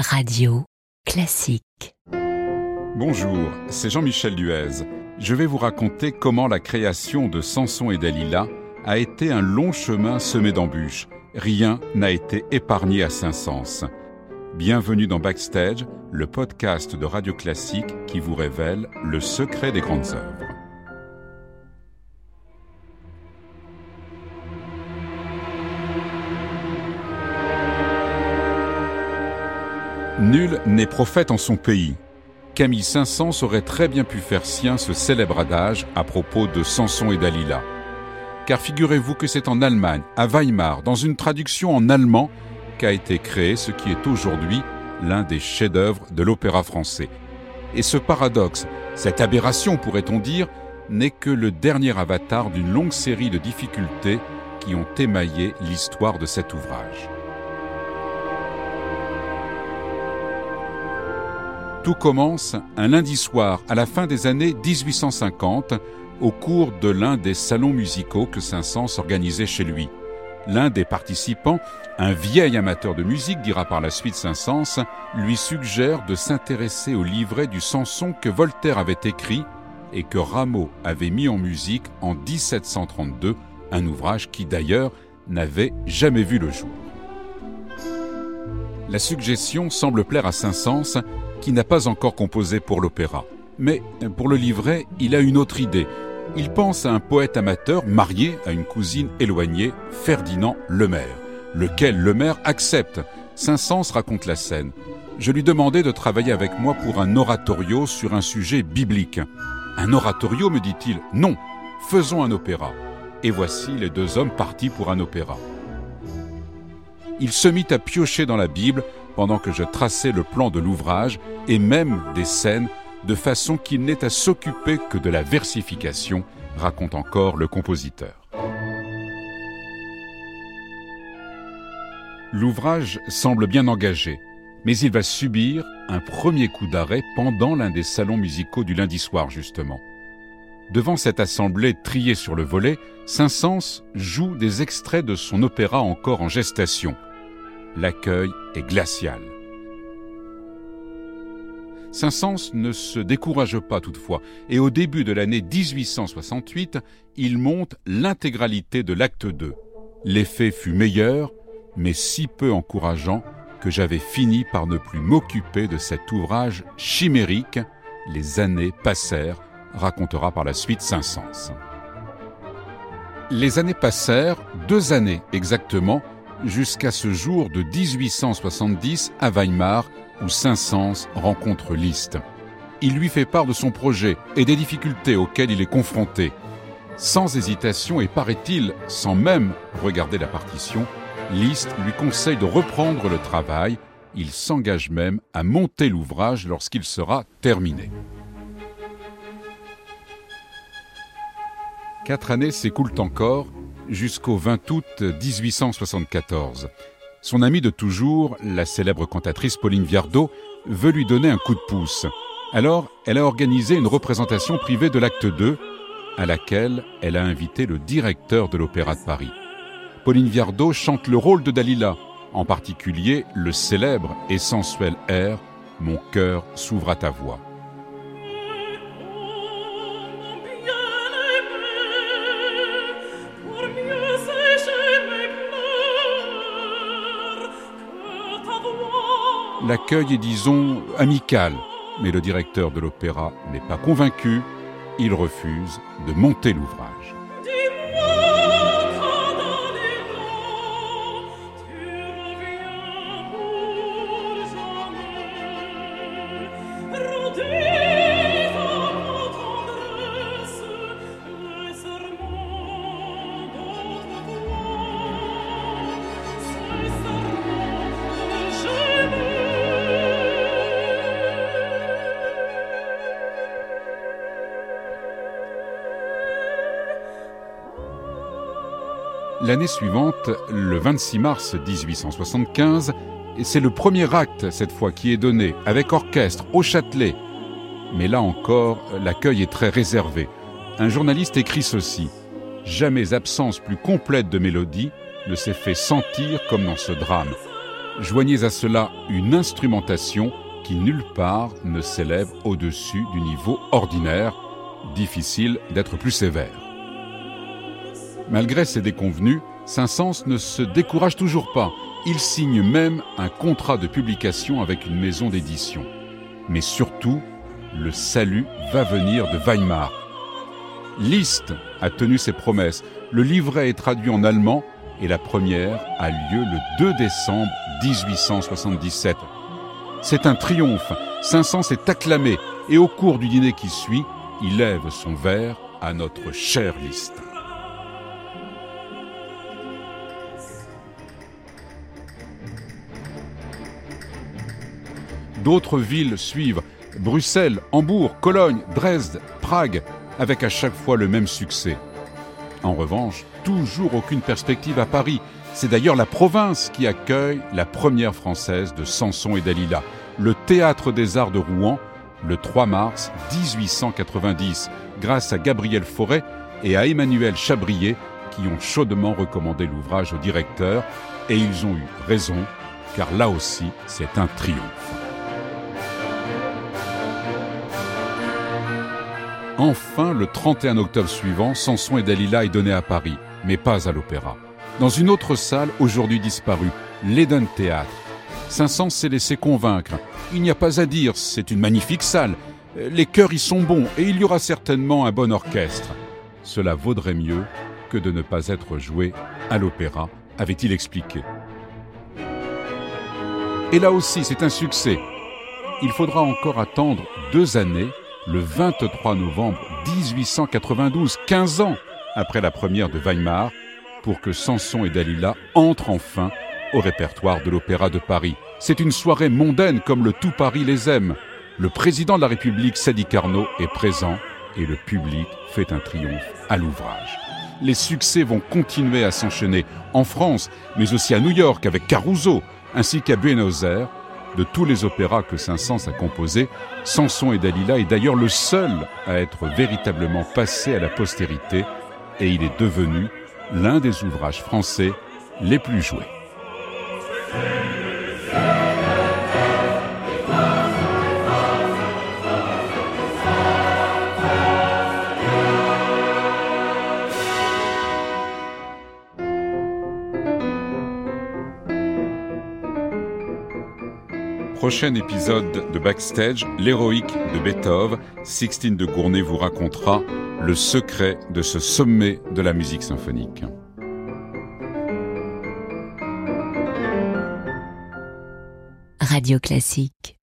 Radio Classique. Bonjour, c'est Jean-Michel Duez. Je vais vous raconter comment la création de Samson et Dalila a été un long chemin semé d'embûches. Rien n'a été épargné à Saint-Saëns. Bienvenue dans Backstage, le podcast de Radio Classique qui vous révèle le secret des grandes œuvres. Nul n'est prophète en son pays. Camille Saint-Saëns aurait très bien pu faire sien ce célèbre adage à propos de Samson et Dalila. Car figurez-vous que c'est en Allemagne, à Weimar, dans une traduction en allemand, qu'a été créé ce qui est aujourd'hui l'un des chefs-d'œuvre de l'opéra français. Et ce paradoxe, cette aberration pourrait-on dire, n'est que le dernier avatar d'une longue série de difficultés qui ont émaillé l'histoire de cet ouvrage. Tout commence un lundi soir à la fin des années 1850 au cours de l'un des salons musicaux que Saint-Saëns organisait chez lui. L'un des participants, un vieil amateur de musique, dira par la suite Saint-Saëns, lui suggère de s'intéresser au livret du Samson que Voltaire avait écrit et que Rameau avait mis en musique en 1732, un ouvrage qui d'ailleurs n'avait jamais vu le jour. La suggestion semble plaire à Saint-Saëns qui n'a pas encore composé pour l'opéra. Mais pour le livret, il a une autre idée. Il pense à un poète amateur marié à une cousine éloignée, Ferdinand Lemaire, lequel Lemaire accepte. Saint-Saëns raconte la scène. Je lui demandais de travailler avec moi pour un oratorio sur un sujet biblique. Un oratorio, me dit-il Non, faisons un opéra. Et voici les deux hommes partis pour un opéra. Il se mit à piocher dans la Bible pendant que je traçais le plan de l'ouvrage et même des scènes de façon qu'il n'ait à s'occuper que de la versification, raconte encore le compositeur. L'ouvrage semble bien engagé, mais il va subir un premier coup d'arrêt pendant l'un des salons musicaux du lundi soir justement. Devant cette assemblée triée sur le volet, Saint-Saëns joue des extraits de son opéra encore en gestation – l'accueil est glacial. Saint-Saëns ne se décourage pas toutefois, et au début de l'année 1868, il monte l'intégralité de l'acte 2. L'effet fut meilleur, mais si peu encourageant que j'avais fini par ne plus m'occuper de cet ouvrage chimérique. Les années passèrent, racontera par la suite Saint-Saëns. Les années passèrent, deux années exactement, jusqu'à ce jour de 1870 à Weimar où Saint-Saëns rencontre Liszt. Il lui fait part de son projet et des difficultés auxquelles il est confronté. Sans hésitation et paraît-il sans même regarder la partition, Liszt lui conseille de reprendre le travail. Il s'engage même à monter l'ouvrage lorsqu'il sera terminé. Quatre années s'écoulent encore jusqu'au 20 août 1874. Son amie de toujours, la célèbre cantatrice Pauline Viardot, veut lui donner un coup de pouce. Alors, elle a organisé une représentation privée de l'acte 2, à laquelle elle a invité le directeur de l'Opéra de Paris. Pauline Viardot chante le rôle de Dalila, en particulier le célèbre et sensuel air Mon cœur s'ouvre à ta voix. L'accueil est, disons, amical, mais le directeur de l'opéra n'est pas convaincu, il refuse de monter l'ouvrage. L'année suivante, le 26 mars 1875, c'est le premier acte cette fois qui est donné, avec orchestre, au Châtelet. Mais là encore, l'accueil est très réservé. Un journaliste écrit ceci Jamais absence plus complète de mélodie ne s'est fait sentir comme dans ce drame. Joignez à cela une instrumentation qui nulle part ne s'élève au-dessus du niveau ordinaire, difficile d'être plus sévère. Malgré ces déconvenues, Saint-Saëns ne se décourage toujours pas. Il signe même un contrat de publication avec une maison d'édition. Mais surtout, le salut va venir de Weimar. Liszt a tenu ses promesses. Le livret est traduit en allemand et la première a lieu le 2 décembre 1877. C'est un triomphe. Saint-Saëns est acclamé et au cours du dîner qui suit, il lève son verre à notre cher Liszt. D'autres villes suivent, Bruxelles, Hambourg, Cologne, Dresde, Prague, avec à chaque fois le même succès. En revanche, toujours aucune perspective à Paris. C'est d'ailleurs la province qui accueille la première française de Samson et Dalila, le Théâtre des Arts de Rouen, le 3 mars 1890, grâce à Gabriel Fauré et à Emmanuel Chabrier, qui ont chaudement recommandé l'ouvrage au directeur, et ils ont eu raison, car là aussi, c'est un triomphe. Enfin, le 31 octobre suivant, Samson et Dalila est donné à Paris, mais pas à l'opéra. Dans une autre salle, aujourd'hui disparue, l'Eden Théâtre. Saint-Saëns s'est laissé convaincre. Il n'y a pas à dire, c'est une magnifique salle. Les chœurs y sont bons et il y aura certainement un bon orchestre. Cela vaudrait mieux que de ne pas être joué à l'opéra, avait-il expliqué. Et là aussi, c'est un succès. Il faudra encore attendre deux années le 23 novembre 1892, 15 ans après la première de Weimar, pour que Samson et Dalila entrent enfin au répertoire de l'Opéra de Paris. C'est une soirée mondaine comme le tout Paris les aime. Le président de la République, Sadi Carnot, est présent et le public fait un triomphe à l'ouvrage. Les succès vont continuer à s'enchaîner en France, mais aussi à New York avec Caruso, ainsi qu'à Buenos Aires, de tous les opéras que Saint-Saëns a composés, Samson et Dalila est d'ailleurs le seul à être véritablement passé à la postérité et il est devenu l'un des ouvrages français les plus joués. Prochain épisode de Backstage, l'héroïque de Beethoven, Sixtine de Gournay vous racontera le secret de ce sommet de la musique symphonique. Radio Classique